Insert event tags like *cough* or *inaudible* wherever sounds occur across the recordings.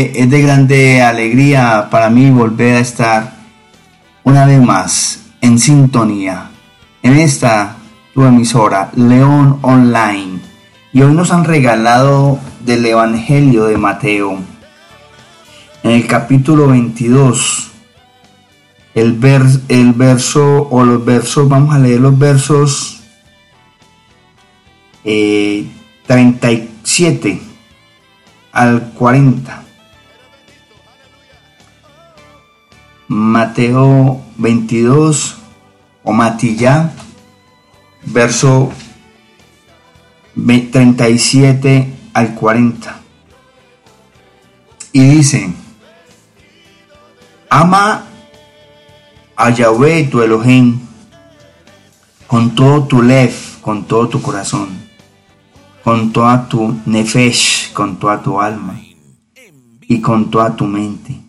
Es de grande alegría para mí volver a estar una vez más en sintonía en esta tu emisora León Online. Y hoy nos han regalado del Evangelio de Mateo. En el capítulo 22, el, el verso o los versos, vamos a leer los versos 37 eh, al 40. Mateo 22 o Matilla, verso 37 al 40. Y dice, ama a Yahweh tu Elohim con todo tu lev, con todo tu corazón, con toda tu nefesh, con toda tu alma y con toda tu mente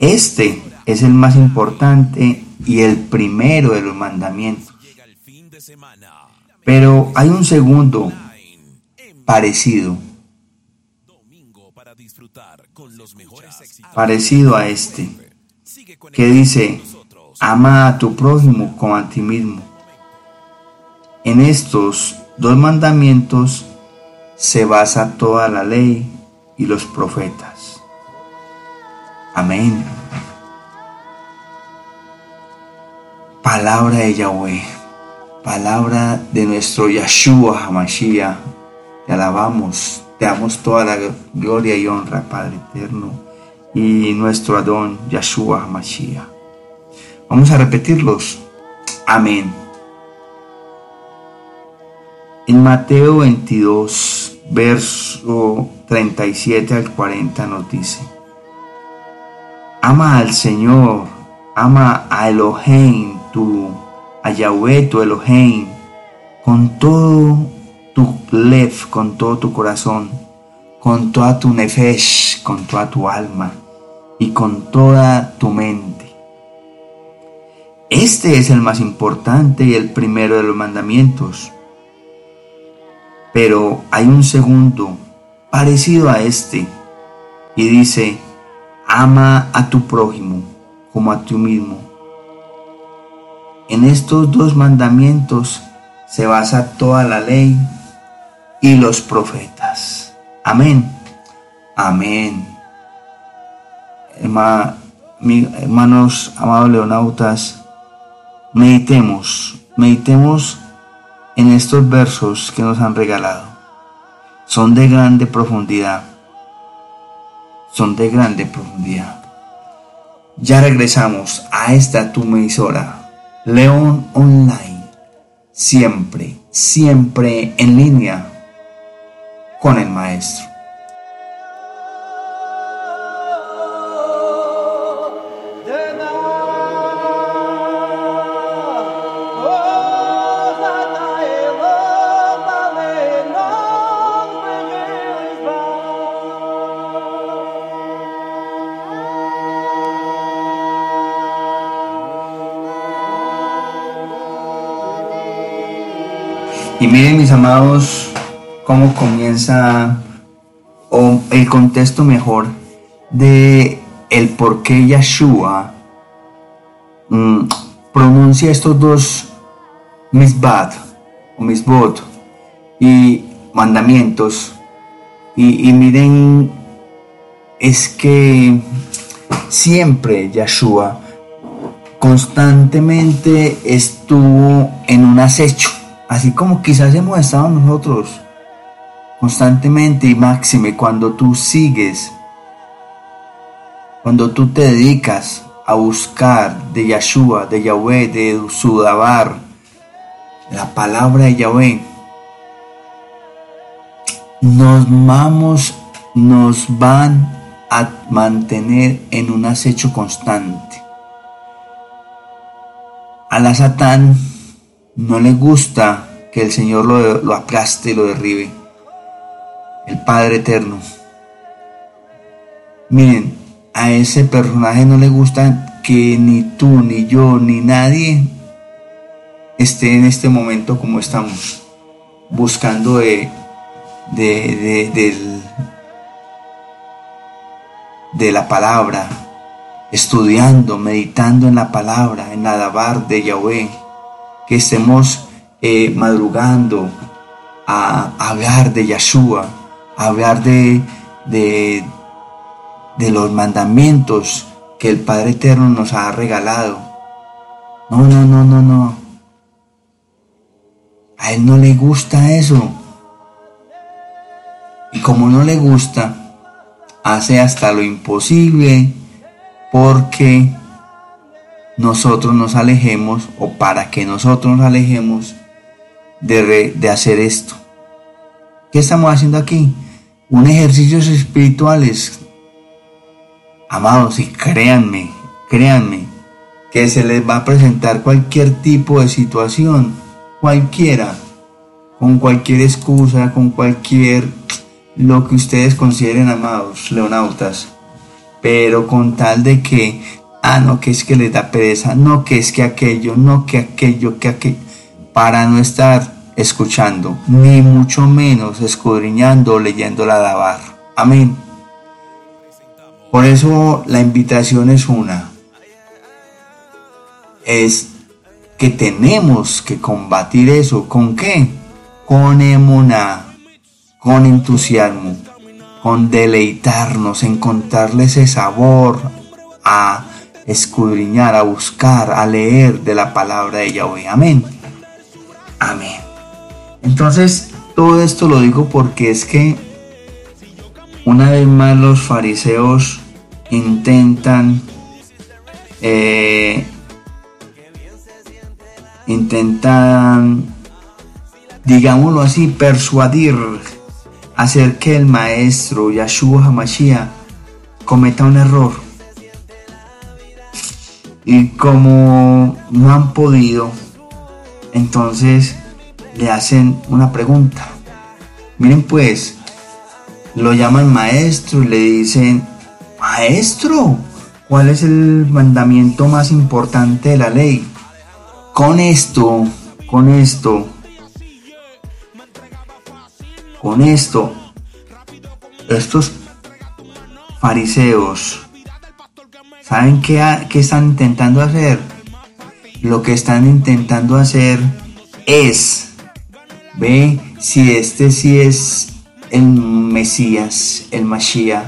este es el más importante y el primero de los mandamientos. Pero hay un segundo parecido. Parecido a este. Que dice, ama a tu prójimo como a ti mismo. En estos dos mandamientos se basa toda la ley y los profetas. Amén. Palabra de Yahweh, palabra de nuestro Yahshua Hamashiach. Te alabamos, te damos toda la gloria y honra, Padre eterno, y nuestro Adón Yahshua Hamashiach. Vamos a repetirlos. Amén. En Mateo 22, verso 37 al 40 nos dice, Ama al Señor, ama a Elohim, tu, a Yahweh, tu Elohim, con todo tu lev, con todo tu corazón, con toda tu nefesh, con toda tu alma y con toda tu mente. Este es el más importante y el primero de los mandamientos. Pero hay un segundo parecido a este y dice, ama a tu prójimo como a ti mismo. En estos dos mandamientos se basa toda la ley y los profetas. Amén. Amén. Hermanos, amados leonautas, meditemos, meditemos en estos versos que nos han regalado. Son de grande profundidad son de grande profundidad. Ya regresamos a esta tu emisora, León Online, siempre, siempre en línea con el maestro. Amados cómo comienza o el contexto mejor de el por qué Yeshua mm, pronuncia estos dos misbat o misbot y mandamientos y, y miren es que siempre Yeshua constantemente estuvo en un acecho Así como quizás hemos estado nosotros constantemente y máxime cuando tú sigues, cuando tú te dedicas a buscar de Yahshua, de Yahweh, de Sudabar, la palabra de Yahweh, nos vamos, nos van a mantener en un acecho constante. A la Satán no le gusta que el Señor lo, aplaste y lo derribe. El Padre Eterno. Miren, a ese personaje no le gusta que ni tú, ni yo, ni nadie esté en este momento como estamos, buscando de, de, de la palabra, estudiando, meditando en la palabra, en la de Yahweh, que estemos eh, madrugando a, hablar de Yahshua, a hablar de, de, de los mandamientos que el Padre Eterno nos ha regalado. No, no, no, no, no. A Él no le gusta eso. Y como no le gusta, hace hasta lo imposible porque nosotros nos alejemos o para que nosotros nos alejemos de, de hacer esto. ¿Qué estamos haciendo aquí? Un ejercicios espirituales. Amados, y créanme, créanme, que se les va a presentar cualquier tipo de situación, cualquiera, con cualquier excusa, con cualquier lo que ustedes consideren amados, leonautas, pero con tal de que, ah, no, que es que les da pereza, no, que es que aquello, no, que aquello, que aquello, para no estar escuchando, ni mucho menos escudriñando o leyendo la Dabar. Amén. Por eso la invitación es una, es que tenemos que combatir eso. ¿Con qué? Con emuna con entusiasmo, con deleitarnos, encontrarle ese sabor a escudriñar, a buscar, a leer de la palabra de Yahweh. Amén. Amén. Entonces, todo esto lo digo porque es que una vez más los fariseos intentan eh, intentan digámoslo así persuadir hacer que el maestro Yahshua HaMashiach cometa un error. Y como no han podido, entonces le hacen una pregunta. Miren pues, lo llaman maestro y le dicen, maestro, ¿cuál es el mandamiento más importante de la ley? Con esto, con esto, con esto, estos fariseos, ¿saben qué, están intentando hacer? Lo que están intentando hacer es, ve si este sí es el Mesías, el Mashiach,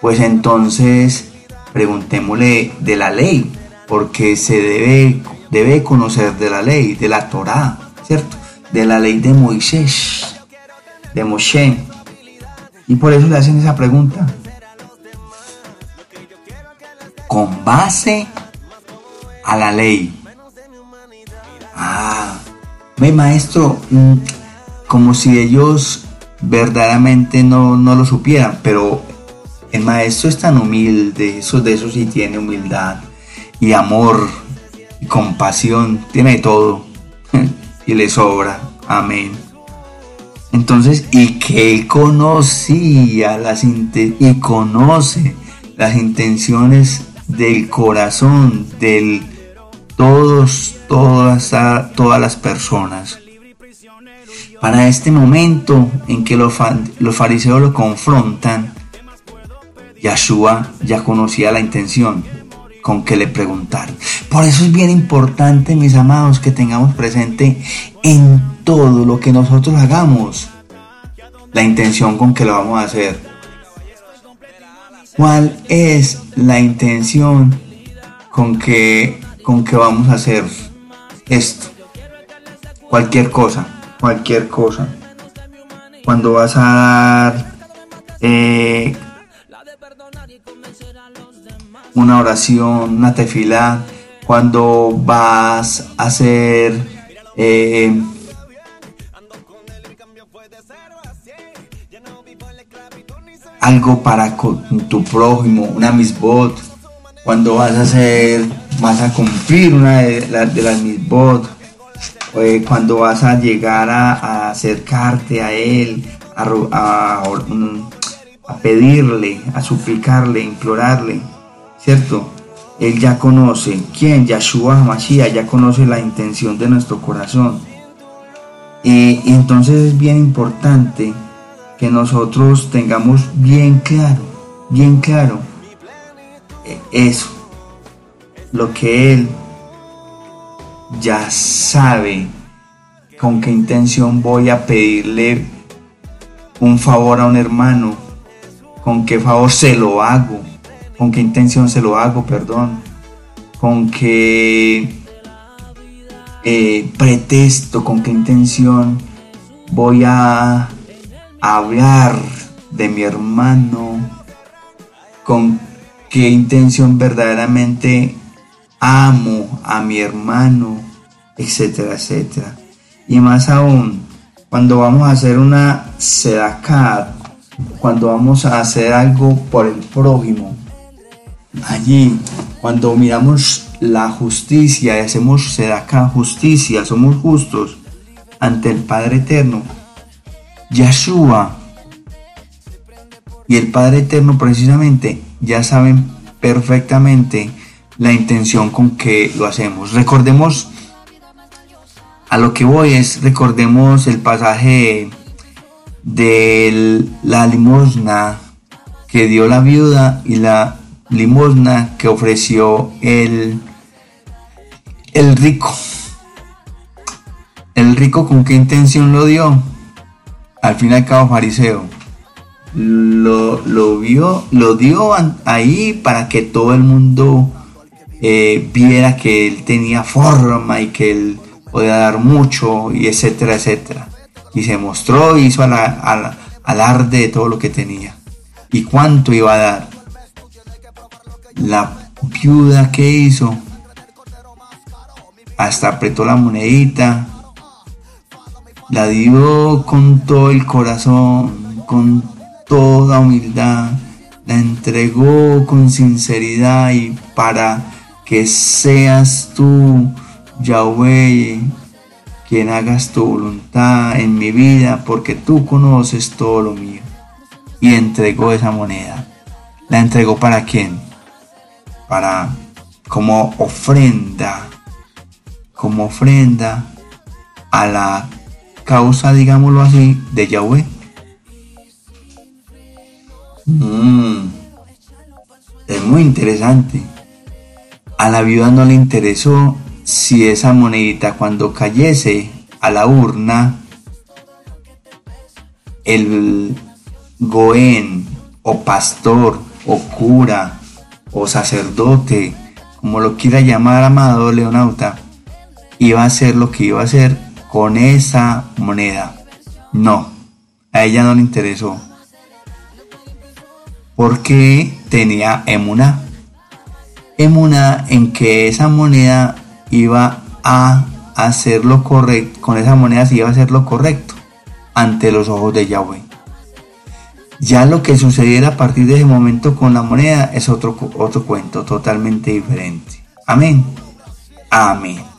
pues entonces preguntémosle de la ley, porque se debe, debe conocer de la ley, de la Torah, ¿cierto? De la ley de Moisés de Moshe. Y por eso le hacen esa pregunta. Con base a la ley. Ah, ve maestro, mm, como si ellos verdaderamente no, no lo supieran, pero el maestro es tan humilde, eso de eso sí tiene humildad y amor y compasión, tiene todo *laughs* y le sobra. Amén. Entonces, y que él conocía las y conoce las intenciones del corazón de todos, todas, todas las personas. Para este momento en que los, los fariseos lo confrontan, Yahshua ya conocía la intención con que le preguntaron. Por eso es bien importante, mis amados, que tengamos presente en todo lo que nosotros hagamos la intención con que lo vamos a hacer. ¿Cuál es la intención con que, con que vamos a hacer esto? Cualquier cosa, cualquier cosa. Cuando vas a dar eh, una oración, una tefilá, cuando vas a hacer eh, algo para tu prójimo, una misbot, cuando vas a hacer, vas a cumplir una de, las misbot, eh, cuando vas a llegar a, acercarte a él, a, a pedirle, a suplicarle, implorarle ¿cierto? Él ya conoce. Quién, Yahshua Hamashiach, ya conoce la intención de nuestro corazón. y entonces es bien importante que nosotros tengamos bien claro, bien claro, eh, eso, lo que Él ya sabe con qué intención voy a pedirle un favor a un hermano, con qué favor se lo hago, con qué intención se lo hago, perdón, con qué eh, pretexto, con qué intención voy a hablar de mi hermano, con qué intención verdaderamente amo a mi hermano, etcétera, etcétera. Y más aún, cuando vamos a hacer una sedacat, cuando vamos a hacer algo por el prójimo, allí, cuando miramos la justicia y hacemos sedacat, justicia, somos justos ante el Padre Eterno, Yahshua y el Padre Eterno precisamente ya saben perfectamente la intención con que lo hacemos. Recordemos, a lo que voy es, recordemos el pasaje de la limosna que dio la viuda y la limosna que ofreció el, el rico. El rico con qué intención lo dio? Al fin y al cabo fariseo lo, vio, lo dio ahí para que todo el mundo eh, viera que él tenía forma y que él podía dar mucho y etcétera, etcétera. Y se mostró, hizo alarde de todo lo que tenía. ¿Y cuánto iba a dar? La viuda que hizo, hasta apretó la monedita, la dio con todo el corazón, con toda humildad, la entregó con sinceridad y para que seas tú, Yahweh, quien hagas tu voluntad en mi vida, porque tú conoces todo lo mío. Y entregó esa moneda. ¿La entregó para quién? Para como ofrenda, como ofrenda a la causa, digámoslo así, de Yahweh. Mm. es muy interesante. A la viuda no le interesó si esa monedita cuando cayese a la urna, el goén o pastor o cura o sacerdote, como lo quiera llamar amado leonauta, iba a hacer lo que iba a hacer con esa moneda. No, a ella no le interesó porque tenía emuna. Emuna en que esa moneda iba a hacer lo correcto, con esa moneda se iba a hacer lo correcto ante los ojos de Yahweh. Ya lo que sucediera a partir de ese momento con la moneda es otro, otro cuento totalmente diferente. Amén. Amén.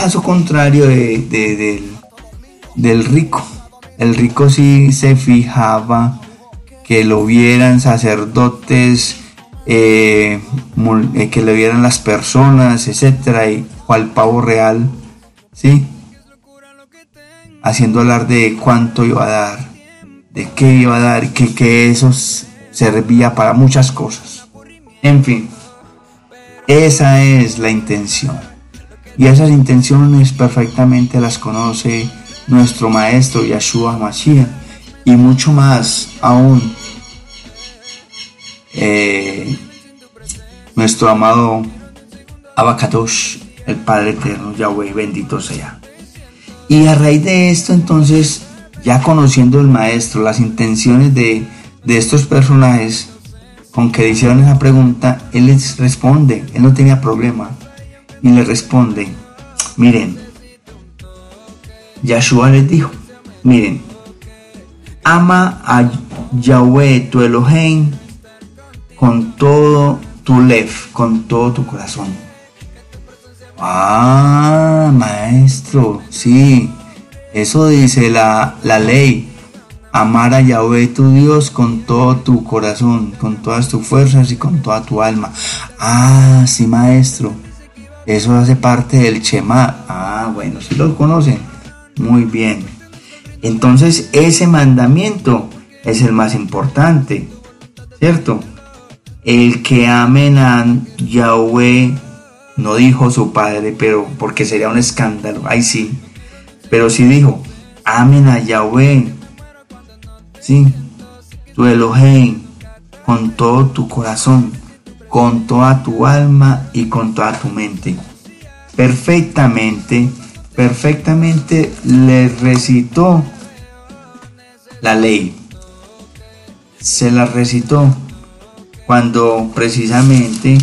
Caso contrario del, del rico. El rico sí se fijaba que lo vieran sacerdotes, eh, eh, que lo vieran las personas, etcétera, y cual pavo real, ¿sí? Haciendo hablar de cuánto iba a dar, de qué iba a dar, que, que eso servía para muchas cosas. En fin, esa es la intención. Y esas intenciones perfectamente las conoce nuestro maestro Yahshua Mashiach. Y mucho más aún eh, nuestro amado Abacadosh, el Padre Eterno, Yahweh, bendito sea. Y a raíz de esto, entonces, ya conociendo el maestro, las intenciones de, de estos personajes con que hicieron esa pregunta, él les responde, él no tenía problema, y le responde, miren, Yahshua les dijo, miren, ama a Yahweh tu Elohim con todo tu lef, con todo tu corazón. Ah, maestro, sí, eso dice la, la ley. Amar a Yahweh tu Dios con todo tu corazón, con todas tus fuerzas y con toda tu alma. Ah, sí, maestro. Eso hace parte del Shema. Ah, bueno, si lo conocen. Muy bien. Entonces, ese mandamiento es el más importante, ¿cierto? el que amen a Yahweh, no dijo su padre, pero porque sería un escándalo, ahí sí, pero sí dijo, amen a Yahweh, sí, tu Elohim, con todo tu corazón, con toda tu alma y con toda tu mente. Perfectamente, perfectamente le recitó la ley. Se la recitó cuando precisamente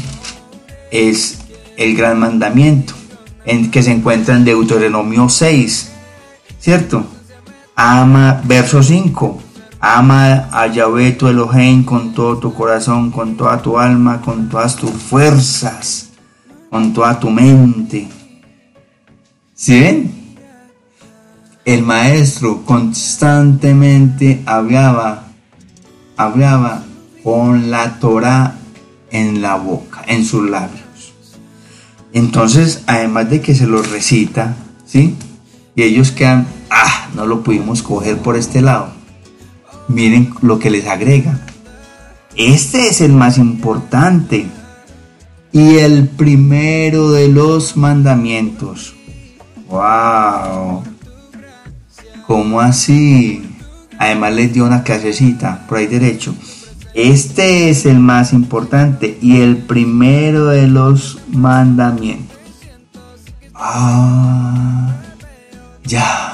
es el gran mandamiento en que se encuentra en Deuteronomio 6, ¿cierto? Ama, verso 5, ama a Yahvé tu Elohim con todo tu corazón, con toda tu alma, con todas tus fuerzas, con toda tu mente. ¿Sí ven? El maestro constantemente hablaba, hablaba con la Torah en la boca, en sus labios. Entonces, además de que se los recita, ¿sí? Y ellos quedan, ah, no lo pudimos coger por este lado. Miren lo que les agrega. Este es el más importante y el primero de los mandamientos. ¡Wow! ¿Cómo así? Además les dio una clasecita por ahí derecho. Este es el más importante y el primero de los mandamientos. Ah, ya.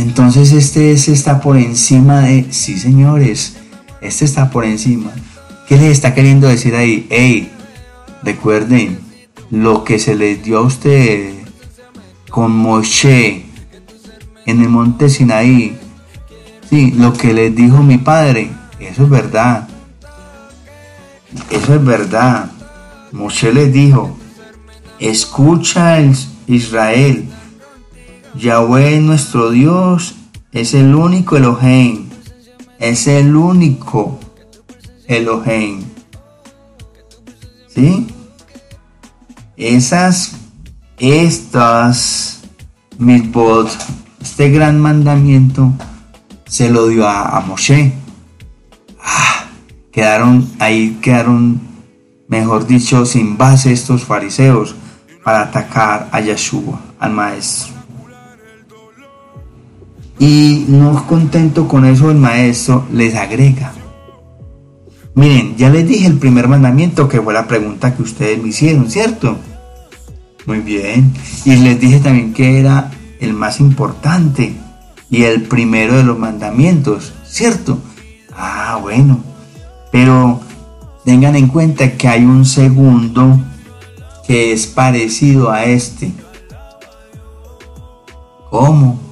Entonces este, está por encima de... Sí, señores, este está por encima. ¿Qué les está queriendo decir ahí? Hey, recuerden lo que se les dio a ustedes con Moshe en el monte Sinaí. Sí, lo que les dijo mi padre eso es verdad. Eso es verdad. Moshe les dijo, escucha Israel, Yahweh nuestro Dios es el único Elohim, es el único Elohim. ¿Sí? Esas, estas, mitzvot, este gran mandamiento, se lo dio a, a Moshe quedaron ahí, quedaron, mejor dicho, sin base estos fariseos para atacar a Yeshua, al maestro. Y no contento con eso, el maestro les agrega. Miren, ya les dije el primer mandamiento que fue la pregunta que ustedes me hicieron, ¿cierto? Muy bien. Y les dije también que era el más importante y el primero de los mandamientos, ¿cierto? Ah, bueno. Pero tengan en cuenta que hay un segundo que es parecido a este. ¿Cómo?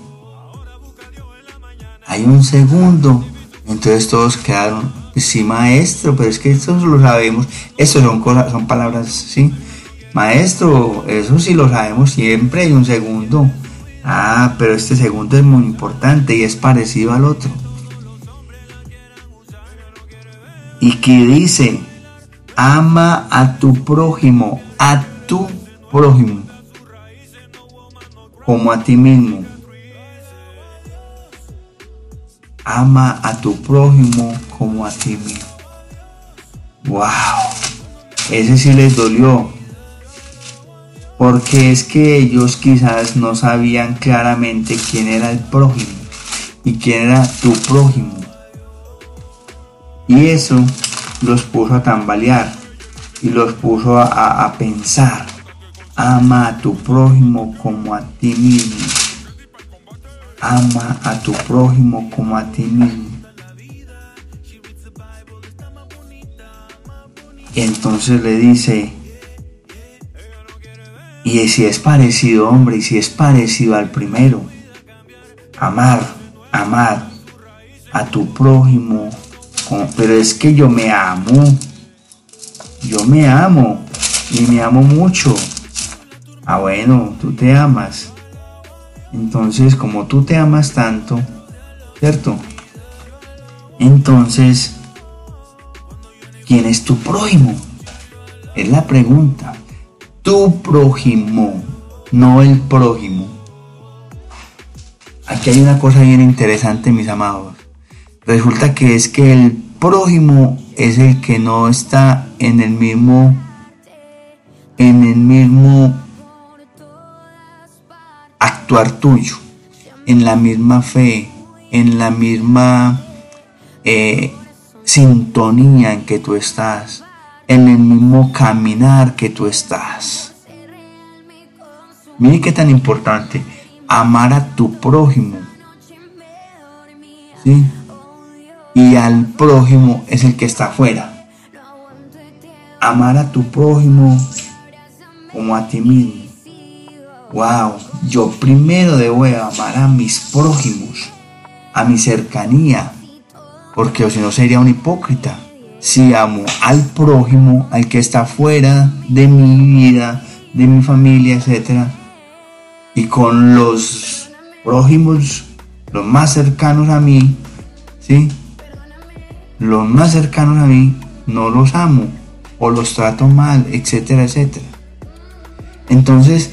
Hay un segundo. Entonces todos quedaron, sí maestro, pero es que eso lo sabemos. Eso son cosas, son palabras, sí. Maestro, eso sí lo sabemos, siempre hay un segundo. Ah, pero este segundo es muy importante y es parecido al otro. y que dice, ama a tu prójimo, a tu prójimo, como a ti mismo. Ama a tu prójimo como a ti mismo. ¡Wow! Ese sí les dolió. Porque es que ellos quizás no sabían claramente quién era el prójimo y quién era tu prójimo. Y eso los puso a tambalear y los puso a, pensar. Ama a tu prójimo como a ti mismo. Ama a tu prójimo como a ti mismo. Y entonces le dice, y si es parecido, hombre, y si es parecido al primero, amar, amar a tu prójimo pero es que yo me amo. Yo me amo. Y me amo mucho. Ah, bueno, tú te amas. Entonces, como tú te amas tanto, ¿cierto? Entonces, ¿quién es tu prójimo? Es la pregunta. Tu prójimo, no el prójimo. Aquí hay una cosa bien interesante, mis amados. Resulta que es que el prójimo es el que no está en el mismo en el mismo actuar tuyo, en la misma fe, en la misma eh, sintonía en que tú estás, en el mismo caminar que tú estás. Mire qué tan importante amar a tu prójimo. ¿Sí? Y al prójimo es el que está afuera. Amar a tu prójimo como a ti mismo. Wow, yo primero debo amar a mis prójimos, a mi cercanía, porque si no sería un hipócrita. Si amo al prójimo, al que está fuera de mi vida, de mi familia, etc. Y con los prójimos, los más cercanos a mí, ¿sí? Los más cercanos a mí, no los amo o los trato mal, etcétera, etcétera. Entonces,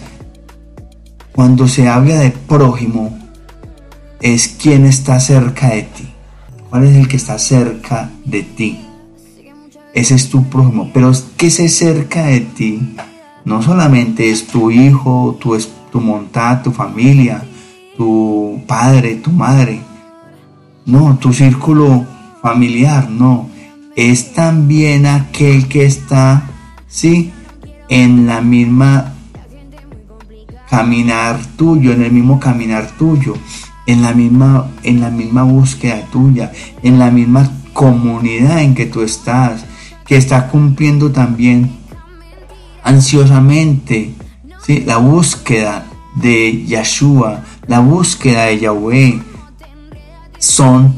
cuando se habla de prójimo, es quien está cerca de ti. ¿Cuál es el que está cerca de ti? Ese es tu prójimo. Pero que se cerca de ti no solamente es tu hijo, tu, tu montada, tu familia, tu padre, tu madre. No, tu círculo familiar, no. Es también aquel que está, sí, en la misma caminar tuyo, en el mismo caminar tuyo, en la misma, en la misma búsqueda tuya, en la misma comunidad en que tú estás, que está cumpliendo también ansiosamente ¿sí? la búsqueda de Yeshua, la búsqueda de Yahweh, son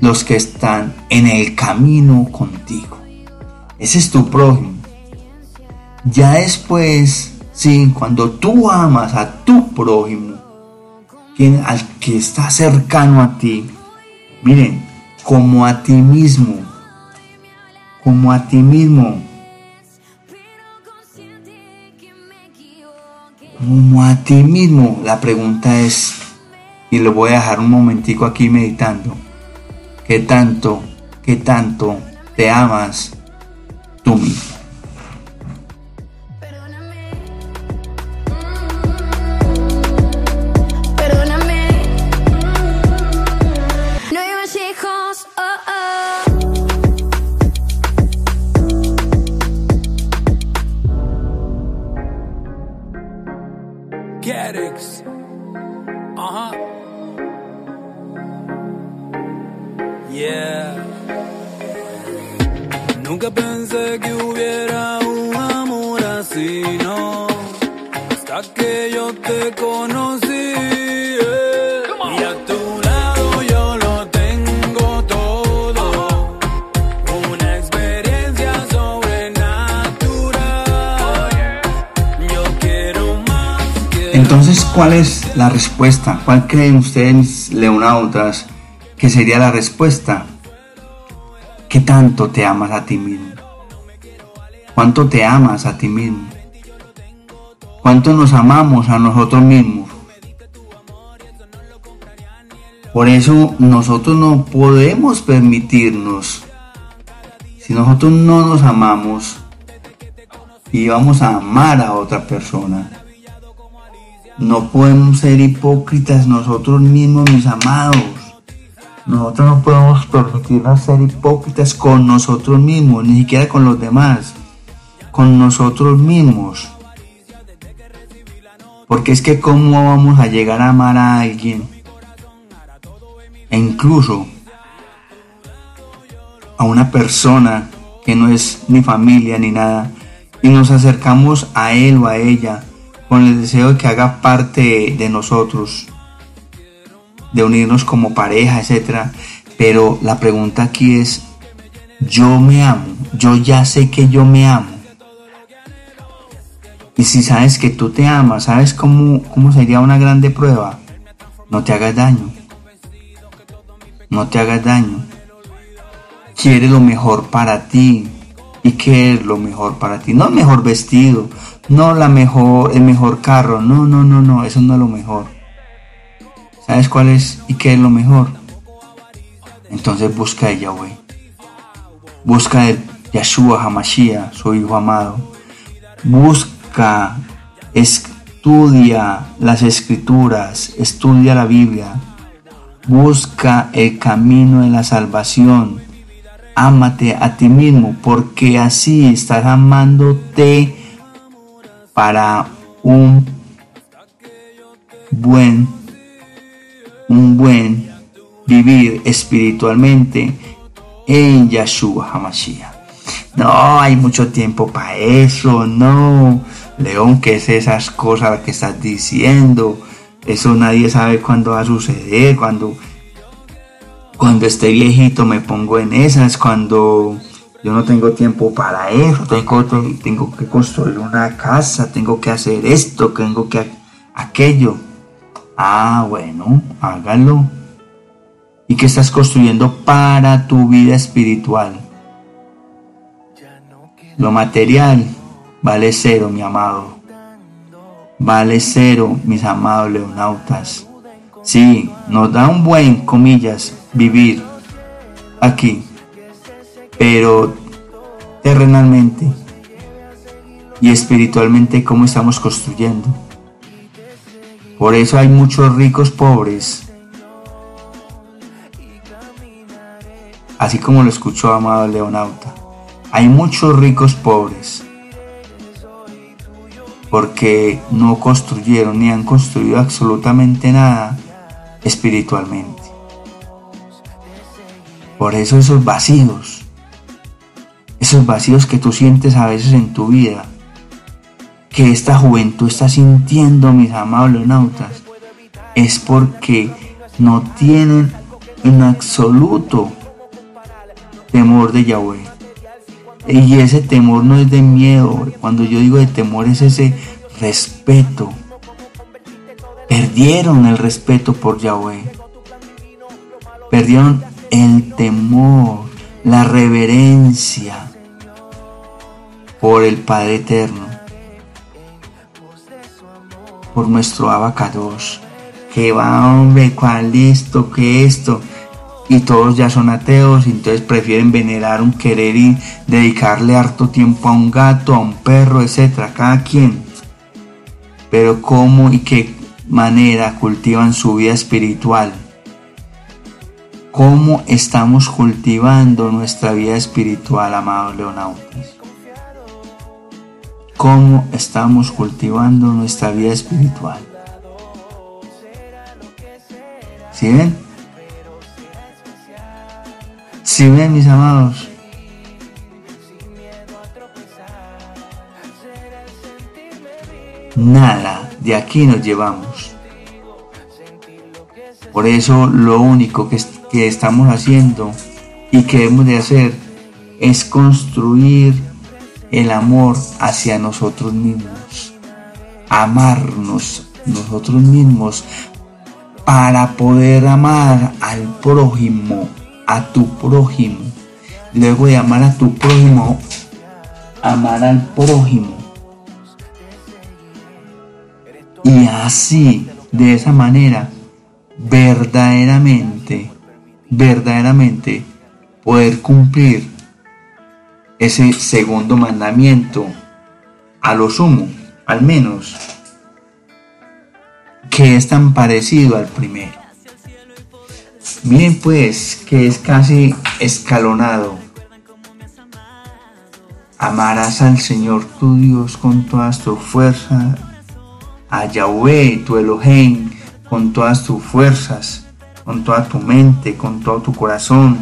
los que están en el camino contigo. Ese es tu prójimo. Ya después Sí, cuando tú amas a tu prójimo, quien, al que está cercano a ti, miren, como a ti mismo, como a ti mismo, como a ti mismo, la pregunta es, y lo voy a dejar un momentico aquí meditando, ¿qué tanto, qué tanto te amas tú mismo? ¿Cuál es la respuesta? ¿Cuál creen ustedes, leonautas, que sería la respuesta? ¿Qué tanto te amas a ti mismo? ¿Cuánto te amas a ti mismo? ¿Cuánto nos amamos a nosotros mismos? Por eso nosotros no podemos permitirnos, si nosotros no nos amamos y vamos a amar a otra persona, no podemos ser hipócritas nosotros mismos, mis amados. Nosotros no podemos permitirnos ser hipócritas con nosotros mismos, ni siquiera con los demás, con nosotros mismos. Porque es que cómo vamos a llegar a amar a alguien, e incluso a una persona que no es ni familia ni nada, y nos acercamos a él o a ella con el deseo de que haga parte de nosotros, de unirnos como pareja, etc. Pero la pregunta aquí es, yo me amo, yo ya sé que yo me amo. Y si sabes que tú te amas, ¿sabes cómo, cómo sería una grande prueba? No te hagas daño. No te hagas daño. Quiere lo mejor para ti. ¿Y qué lo mejor para ti? No el mejor vestido, no la mejor, el mejor carro, no, no, no, no, eso no es lo mejor. ¿Sabes cuál es y qué es lo mejor? Entonces busca a Yahweh. Busca el Yeshua Hamashiach, su hijo amado. Busca, estudia las escrituras, estudia la Biblia. Busca el camino de la salvación. Ámate a ti mismo, porque así estás amándote para un buen, un buen vivir espiritualmente en Yahshua HaMashiach. No, hay mucho tiempo para eso, no. León, ¿qué es esas cosas que estás diciendo? Eso nadie sabe cuándo va a suceder, cuando, cuando esté viejito me pongo en esas, cuando yo no tengo tiempo para eso, tengo, tengo que construir una casa, tengo que hacer esto, tengo que aquello. Ah, bueno, hágalo. ¿Y qué estás construyendo para tu vida espiritual? Lo material vale cero, mi amado. Vale cero, mis amados leonautas. Sí, nos da un buen, comillas, vivir aquí, pero terrenalmente y espiritualmente, ¿cómo estamos construyendo? Por eso hay muchos ricos pobres así como lo escuchó amado Leonauta. Hay muchos ricos pobres porque no construyeron ni han construido absolutamente nada espiritualmente. Por eso esos vacíos, esos vacíos que tú sientes a veces en tu vida, que esta juventud está sintiendo, mis amados leonautas, es porque no tienen en absoluto temor de Yahweh. Y ese temor no es de miedo. Cuando yo digo de temor es ese respeto. Perdieron el respeto por Yahweh. Perdieron el temor, la reverencia por el Padre Eterno. Por nuestro abacados. Que va, hombre, cuál esto, que esto y todos ya son ateos, entonces prefieren venerar un querer y dedicarle harto tiempo a un gato, a un perro, etcétera, cada quien. Pero cómo y qué manera cultivan su vida espiritual. ¿Cómo estamos cultivando nuestra vida espiritual, amados leonautas? ¿Cómo estamos cultivando nuestra vida espiritual? ¿Sí ven? Si ven, mis amados, nada de aquí nos llevamos. Por eso lo único que, que estamos haciendo y que debemos de hacer es construir el amor hacia nosotros mismos, amarnos nosotros mismos para poder amar al prójimo a tu prójimo. Luego de amar a tu prójimo, amar al prójimo. Y así, de esa manera, verdaderamente, verdaderamente poder cumplir ese segundo mandamiento a lo sumo, al menos, que es tan parecido al primero. Miren pues que es casi escalonado. Amarás al Señor tu Dios con todas tu fuerzas, a Yahweh tu Elohim con todas tus fuerzas, con toda tu mente, con todo tu corazón,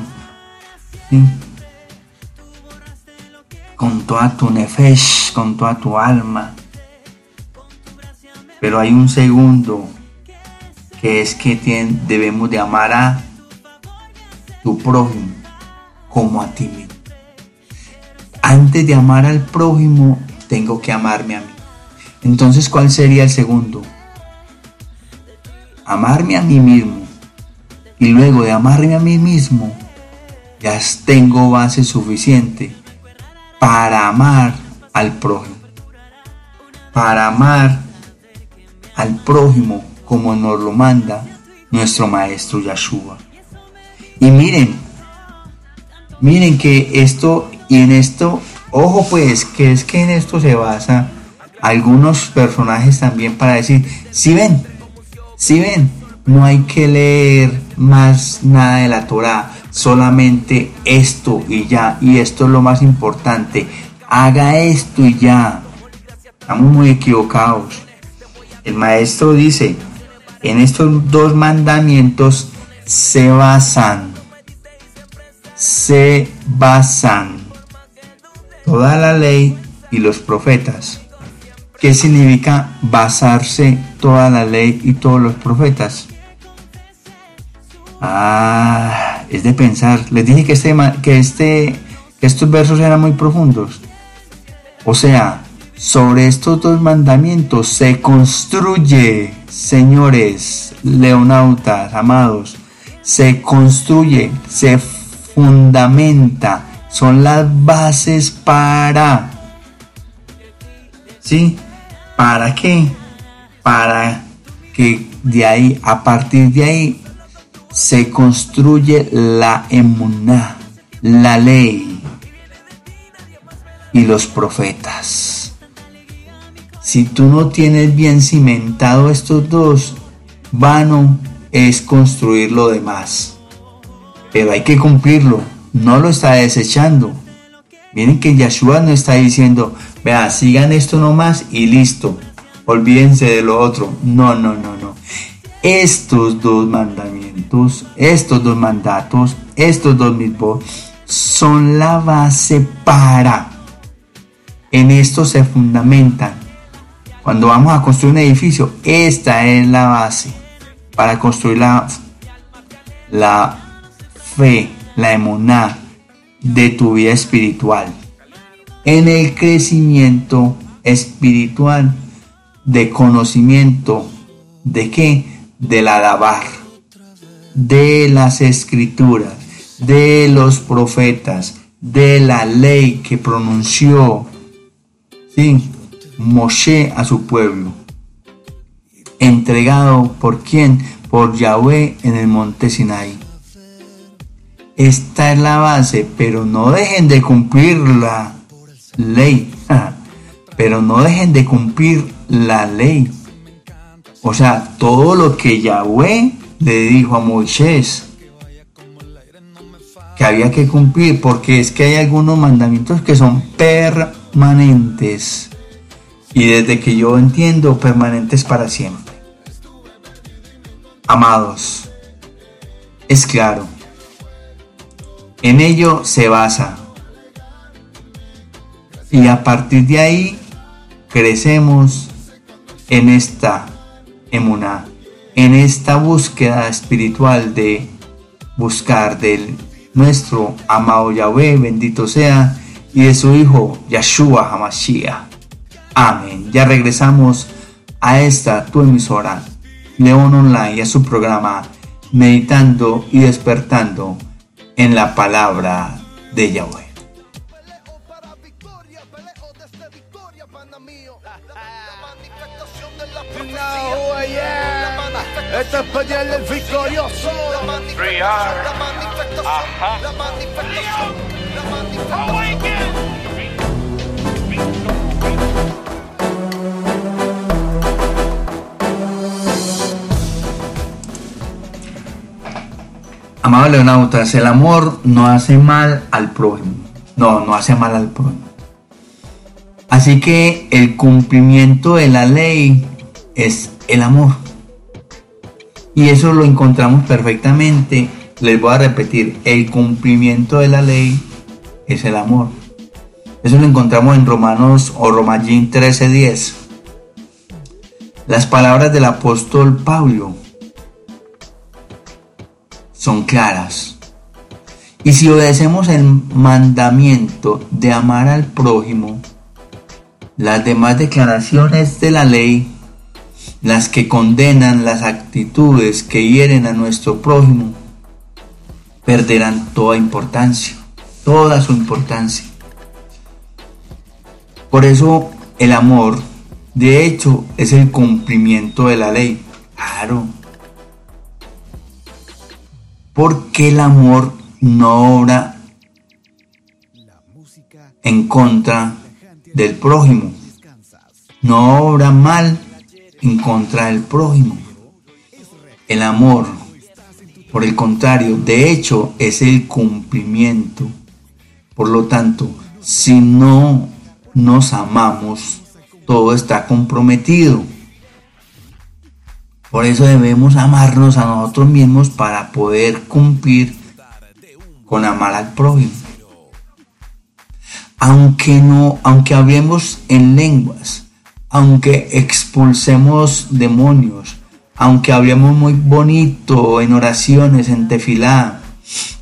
con toda tu nefesh, con toda tu alma. Pero hay un segundo que es que debemos de amar a tu prójimo como a ti mismo. Antes de amar al prójimo, tengo que amarme a mí. Entonces, ¿cuál sería el segundo? Amarme a mí mismo. Y luego de amarme a mí mismo, ya tengo base suficiente para amar al prójimo. Para amar al prójimo como nos lo manda nuestro Maestro Yahshua. Y miren, Miren que esto y en esto, ojo pues, que es que en esto se basa algunos personajes también para decir, si ven, si ven, no hay que leer más nada de la Torah, solamente esto y ya, y esto es lo más importante, haga esto y ya. Estamos muy equivocados. El maestro dice, en estos dos mandamientos se basan, se basan toda la ley y los profetas. ¿Qué significa basarse toda la ley y todos los profetas? Ah, es de pensar. Les dije que, este, que, este, que estos versos eran muy profundos. O sea, sobre estos dos mandamientos se construye, señores, leonautas, amados, se construye, se fundamenta, son las bases para, ¿sí? ¿Para qué? Para que de ahí, a partir de ahí, se construye la emuná, la ley y los profetas. Si tú no tienes bien cimentado estos dos, vano es construir lo demás. Pero hay que cumplirlo, no lo está desechando. Miren que Yahshua no está diciendo, vea, sigan esto nomás y listo. Olvídense de lo otro. No, no, no, no. Estos dos mandamientos, estos dos mandatos, estos dos mismos son la base para. En esto se fundamentan. Cuando vamos a construir un edificio, esta es la base para construir la, la fe, la emuná de tu vida espiritual. En el crecimiento espiritual de conocimiento de qué? Del alabar, de las escrituras, de los profetas, de la ley que pronunció ¿sí? Moshe a su pueblo, entregado por quién? Por Yahweh en el monte Sinai. Esta es la base, pero no dejen de cumplir la ley. *laughs* Pero no dejen de cumplir la ley. O sea, todo lo que Yahweh le dijo a Moisés que había que cumplir, porque es que hay algunos mandamientos que son permanentes. Y desde que yo entiendo, permanentes para siempre. Amados, es claro en ello se basa. Y a partir de ahí crecemos en esta emuná, en esta búsqueda espiritual de buscar del nuestro amado Yahweh, bendito sea, y de su Hijo Yahshua Hamashiach. Amén. Ya regresamos a esta tu emisora, León Online, y a su programa Meditando y Despertando en la palabra de Yahweh. Este es el victorioso. Ajá. Amado Leonautas, el amor no hace mal al prójimo. No, no hace mal al prójimo. Así que el cumplimiento de la ley es el amor. Y eso lo encontramos perfectamente. Les voy a repetir, el cumplimiento de la ley es el amor. Eso lo encontramos en Romanos o Romallín 13:10. Las palabras del apóstol Pablo son claras. Y si obedecemos el mandamiento de amar al prójimo, las demás declaraciones de la ley, las que condenan las actitudes que hieren a nuestro prójimo, perderán toda importancia, toda su importancia. Por eso el amor, de hecho, es el cumplimiento de la ley. Claro, porque el amor no obra en contra del prójimo. No obra mal en contra del prójimo. El amor, por el contrario, de hecho es el cumplimiento. Por lo tanto, si no nos amamos, todo está comprometido. Por eso debemos amarnos a nosotros mismos para poder cumplir con amar al prójimo. Aunque no, aunque hablemos en lenguas, aunque expulsemos demonios, aunque hablemos muy bonito en oraciones, en tefilá,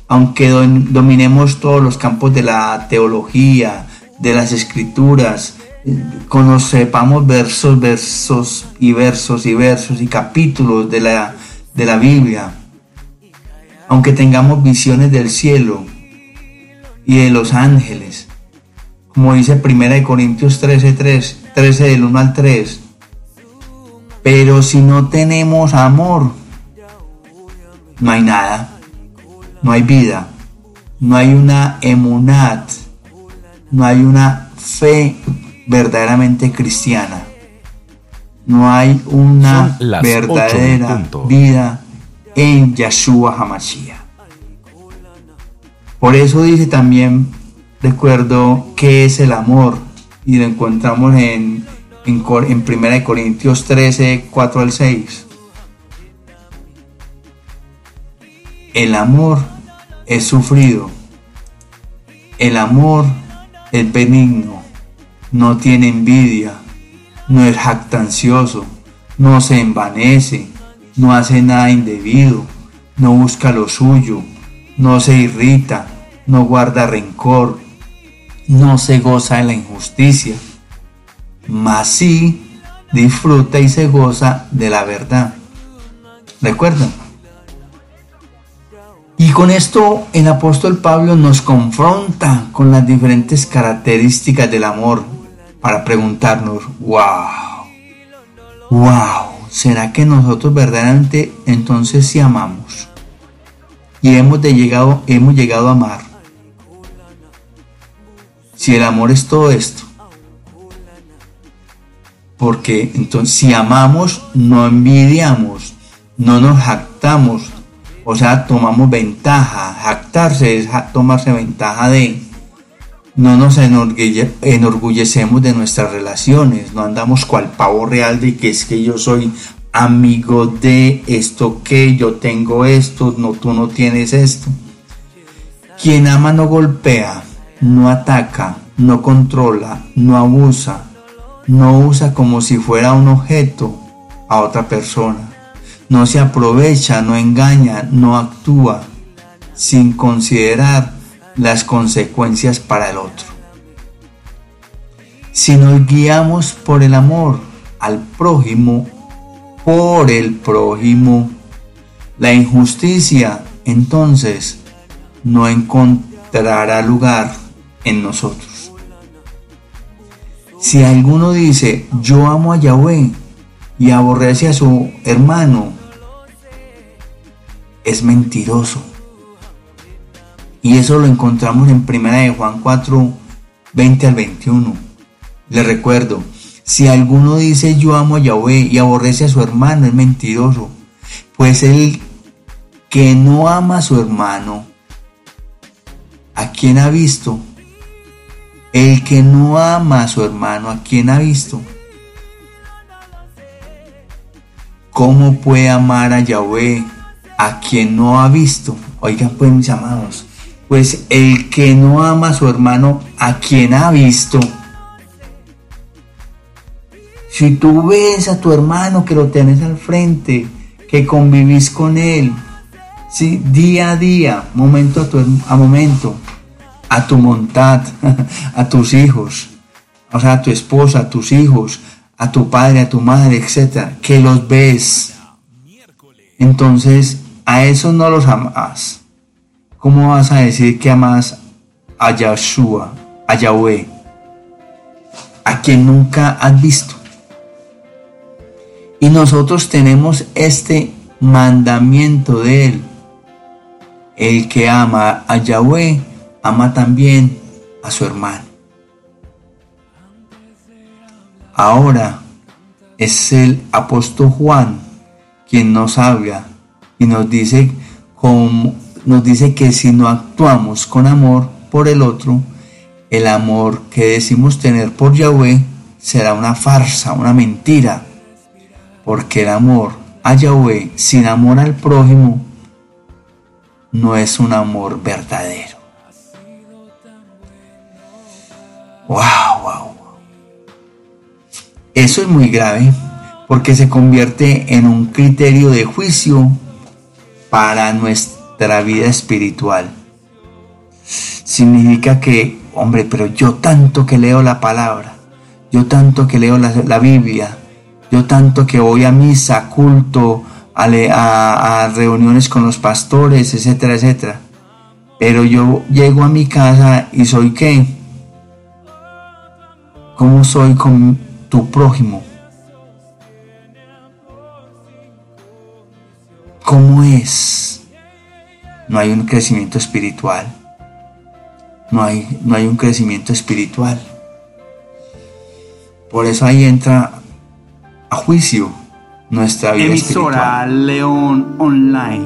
aunque dominemos todos los campos de la teología, de las escrituras, sepamos versos, versos y versos y versos y capítulos de la, de la Biblia, aunque tengamos visiones del cielo y de los ángeles, como dice 1 Corintios 13, 3, 13 del 1 al 3, pero si no tenemos amor, no hay nada, no hay vida, no hay una emunat, no hay una fe verdaderamente cristiana. No hay una verdadera vida en Yahshua Hamashiach. Por eso dice también, recuerdo, que es el amor. Y lo encontramos en, en, en 1 Corintios 13, 4 al 6. El amor es sufrido. El amor es benigno. No tiene envidia, no es jactancioso, no se envanece, no hace nada indebido, no busca lo suyo, no se irrita, no guarda rencor, no se goza de la injusticia, mas sí disfruta y se goza de la verdad. ¿Recuerdan? Y con esto el apóstol Pablo nos confronta con las diferentes características del amor para preguntarnos, wow, wow, ¿será que nosotros verdaderamente entonces sí amamos? Y hemos, llegado, hemos llegado a amar. Si el amor es todo esto, porque entonces si amamos, no envidiamos, no nos jactamos, o sea, tomamos ventaja. Jactarse es tomarse ventaja de no nos enorgullecemos de nuestras relaciones, no andamos cual pavo real de que es que yo soy amigo de esto que yo tengo esto, no tú no tienes esto. Quien ama no golpea, no ataca, no controla, no abusa, no usa como si fuera un objeto a otra persona, no se aprovecha, no engaña, no actúa sin considerar las consecuencias para el otro. Si nos guiamos por el amor al prójimo, por el prójimo, la injusticia entonces no encontrará lugar en nosotros. Si alguno dice, yo amo a Yahweh y aborrece a su hermano, es mentiroso. Y eso lo encontramos en Primera de Juan 4, 20 al 21. Le recuerdo, si alguno dice yo amo a Yahweh y aborrece a su hermano, es mentiroso. Pues el que no ama a su hermano, ¿a quién ha visto? El que no ama a su hermano, ¿a quién ha visto? ¿Cómo puede amar a Yahweh a quien no ha visto? Oigan pues mis amados, pues el que no ama a su hermano, a quien ha visto. Si tú ves a tu hermano que lo tienes al frente, que convivís con él, ¿sí? día a día, momento a momento, a tu montad, *laughs* a tus hijos, o sea, a tu esposa, a tus hijos, a tu padre, a tu madre, etcétera, que los ves. Entonces, a eso no los amas. ¿Cómo vas a decir que amas a Yahshua, a Yahweh, a quien nunca has visto? Y nosotros tenemos este mandamiento de Él. El que ama a Yahweh, ama también a su hermano. Ahora es el apóstol Juan quien nos habla y nos dice, que si no actuamos con amor por el otro, el amor que decimos tener por Yahweh será una farsa, una mentira, porque el amor a Yahweh sin amor al prójimo no es un amor verdadero. Wow, wow. Eso es muy grave porque se convierte en un criterio de juicio para nuestra vida espiritual. Significa que, hombre, pero yo tanto que leo la palabra, yo tanto que leo la, Biblia, yo tanto que voy a misa, culto, a, a reuniones con los pastores, etcétera, etcétera. Pero yo llego a mi casa y soy qué? ¿Cómo soy con tu prójimo? ¿Cómo es? No hay un crecimiento espiritual. No hay, no hay un crecimiento espiritual. Por eso ahí entra a juicio nuestra vida Emisora León Online.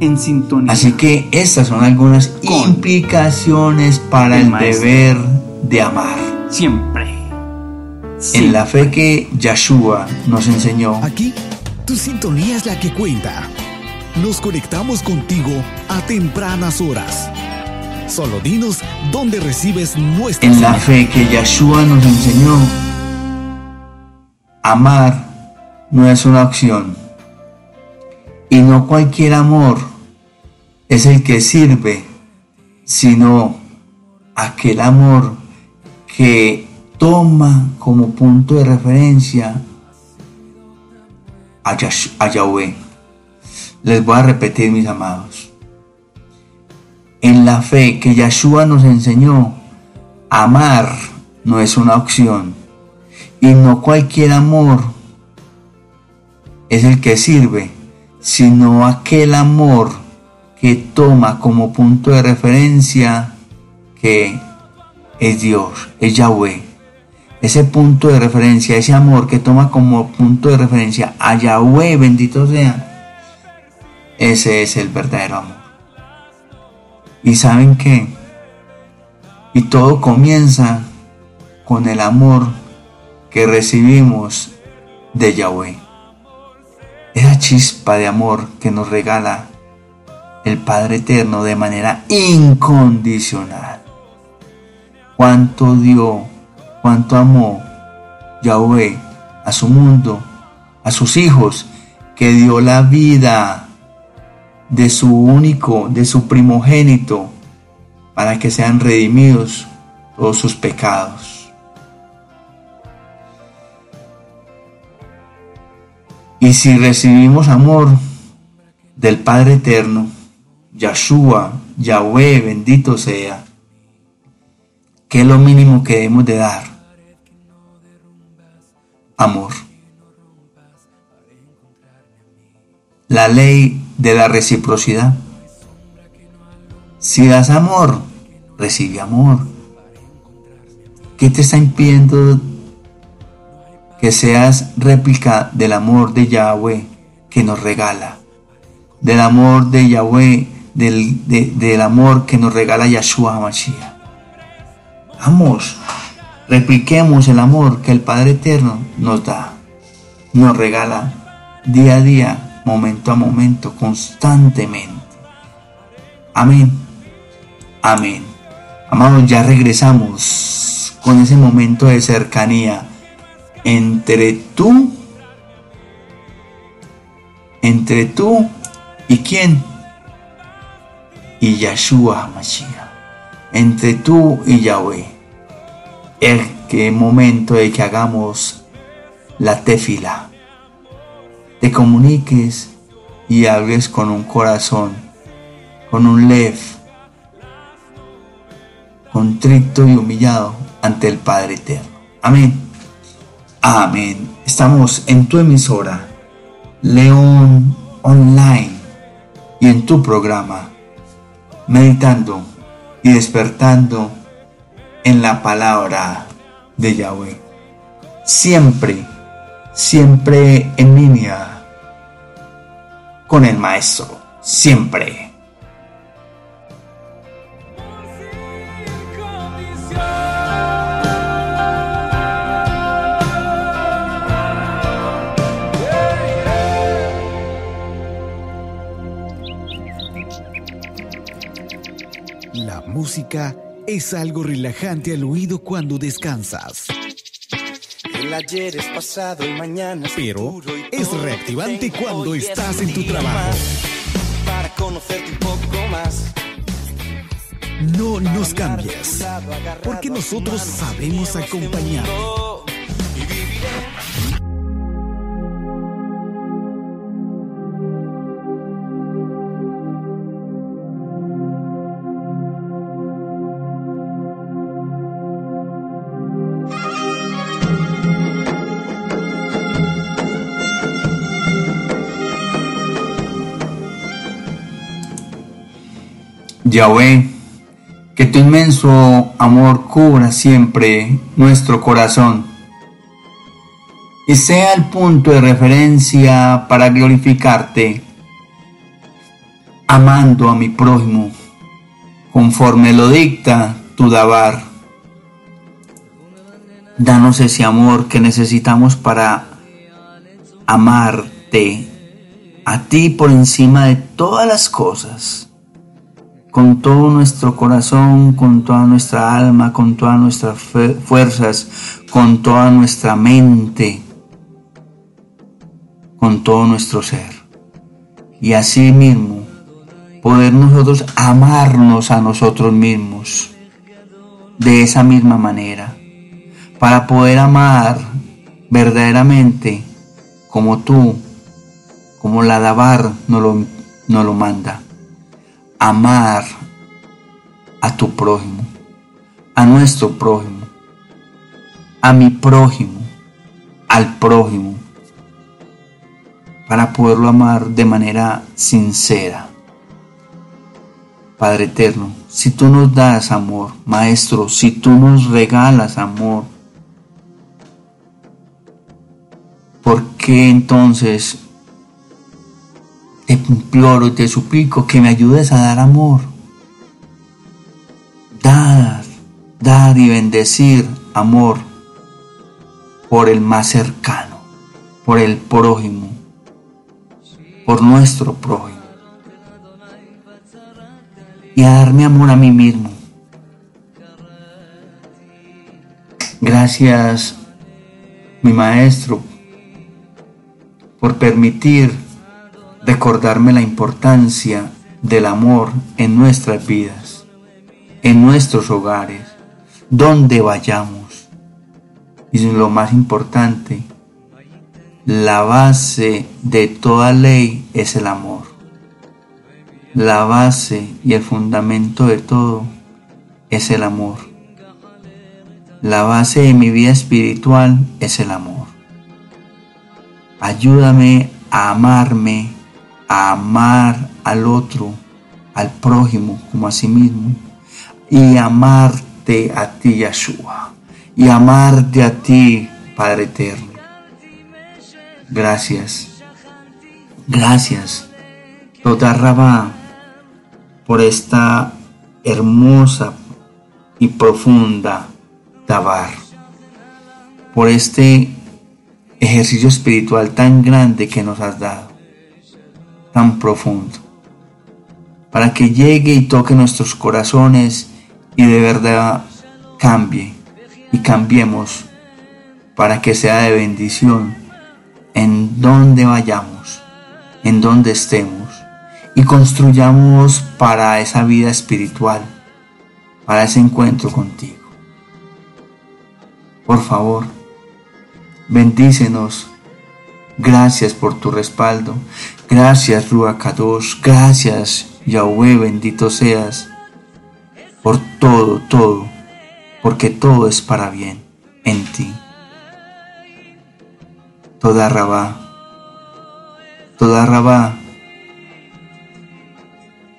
En sintonía. Así que estas son algunas implicaciones para el, deber de amar. Siempre. En la fe que Yahshua nos enseñó. Aquí tu sintonía es la que cuenta. Nos conectamos contigo a tempranas horas. Solo dinos dónde recibes nuestra. En la fe que Yeshua nos enseñó, amar no es una opción. Y no cualquier amor es el que sirve, sino aquel amor que toma como punto de referencia a, Yahweh. Les voy a repetir, mis amados. En la fe que Yahshua nos enseñó, amar no es una opción. Y no cualquier amor es el que sirve, sino aquel amor que toma como punto de referencia que es Dios, es Yahweh ese punto de referencia, ese amor que toma como punto de referencia a Yahweh, bendito sea, ese es el verdadero amor. Y saben qué? Y todo comienza con el amor que recibimos de Yahweh. Esa chispa de amor que nos regala el Padre Eterno de manera incondicional. Cuánto dio cuánto amó Yahweh a su mundo, a sus hijos, que dio la vida de su único, de su primogénito, para que sean redimidos todos sus pecados. Y si recibimos amor del Padre Eterno, Yahshua, Yahweh, bendito sea, ¿Qué es lo mínimo que debemos de dar? Amor. La ley de la reciprocidad. Si das amor, recibe amor. ¿Qué te está impidiendo que seas réplica del amor de Yahweh que nos regala? Del amor de Yahweh, del, del amor que nos regala Yahshua HaMashiach. Vamos, repliquemos el amor que el Padre Eterno nos da, nos regala día a día, momento a momento, constantemente. Amén. Amén. Amados, ya regresamos con ese momento de cercanía entre tú, entre tú y quién? Y Yahshua Mashiach entre tú y Yahweh. Es que momento de que hagamos la tefila. Te comuniques y hables con un corazón, con un lev, contrito y humillado ante el Padre Eterno. Amén. Amén. Estamos en tu emisora, León Online, y en tu programa, meditando y despertando en la palabra de Yahweh. siempre, siempre en línea con el maestro, siempre. Música es algo relajante al oído cuando descansas. El ayer es pasado y mañana es Pero es reactivante cuando estás en tu trabajo. Para conocerte un poco más. No nos cambies, porque nosotros sabemos acompañar. Yahweh, que tu inmenso amor cubra siempre nuestro corazón y sea el punto de referencia para glorificarte, amando a mi prójimo, conforme lo dicta tu Dabar. Danos ese amor que necesitamos para amarte a ti por encima de todas las cosas con todo nuestro corazón, con toda nuestra alma, con todas nuestras fuerzas, con toda nuestra mente, con todo nuestro ser. Y así mismo, poder nosotros amarnos a nosotros mismos de esa misma manera, para poder amar verdaderamente como tú, como la Dabar lo, nos lo manda amar a tu prójimo, a nuestro prójimo, a mi prójimo, al prójimo, para poderlo amar de manera sincera. Padre eterno, si tú nos das amor, Maestro, si tú nos regalas amor, ¿por qué entonces te imploro y te suplico que me ayudes a dar amor. Dar, dar y bendecir amor por el más cercano, por el prójimo, por nuestro prójimo. Y a darme amor a mí mismo. Gracias, mi maestro, por permitir recordarme la importancia del amor en nuestras vidas, en nuestros hogares, donde vayamos. Y lo más importante, la base de toda ley es el amor. La base y el fundamento de todo es el amor. La base de mi vida espiritual es el amor. Ayúdame a amarme amar al otro, al prójimo como a sí mismo, y amarte a ti, Yeshua, y amarte a ti, Padre Eterno. Gracias, gracias, toda Rabá, por esta hermosa y profunda Tabar, por este ejercicio espiritual tan grande que nos has dado tan profundo, para que llegue y toque nuestros corazones y de verdad cambie y cambiemos para que sea de bendición en donde vayamos, en donde estemos y construyamos para esa vida espiritual, para ese encuentro contigo. Por favor, bendícenos Gracias por tu respaldo. Gracias, Ruacados. Gracias, Yahweh, bendito seas. Por todo, todo. Porque todo es para bien en ti. Toda Rabá. Toda Rabá.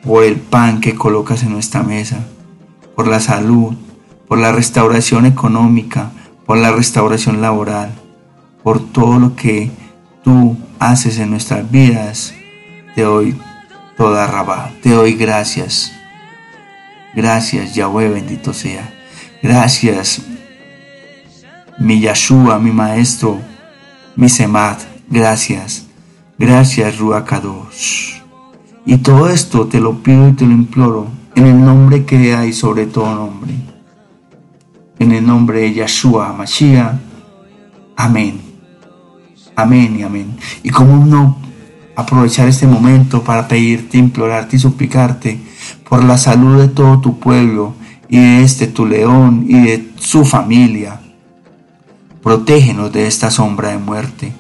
Por el pan que colocas en nuestra mesa. Por la salud. Por la restauración económica. por la restauración laboral, por todo lo que tú haces en nuestras vidas. Te doy toda rabá, te doy gracias. Gracias, Yahweh, bendito sea. Gracias, mi Yahshua, mi maestro, mi Semat. Gracias. Gracias, Ruacados. Y todo esto te lo pido y te lo imploro en el nombre que hay sobre todo nombre. En el nombre de Yahshua Mashiach. Amén. Amén y amén. Y cómo no aprovechar este momento para pedirte, implorarte y suplicarte por la salud de todo tu pueblo y de este tu león y de su familia. Protégenos de esta sombra de muerte.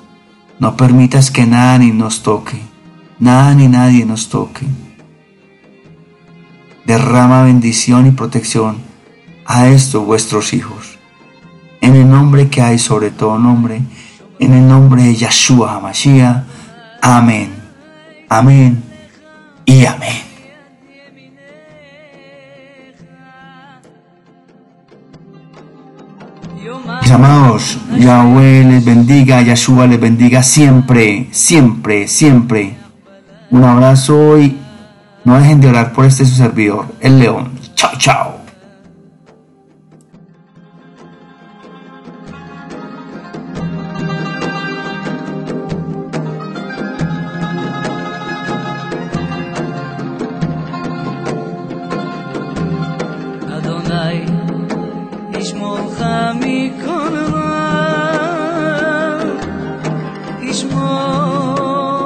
No permitas que nada ni nos toque, nada ni nadie nos toque. Derrama bendición y protección a estos vuestros hijos. En el nombre que hay sobre todo nombre, en el nombre de Yahshua HaMashiach. Amén. Amén y amén. Mis amados, Yahweh les bendiga, Yahshua les bendiga siempre, siempre, siempre. Un abrazo y no dejen de orar por este su servidor, el león. Chao, chao.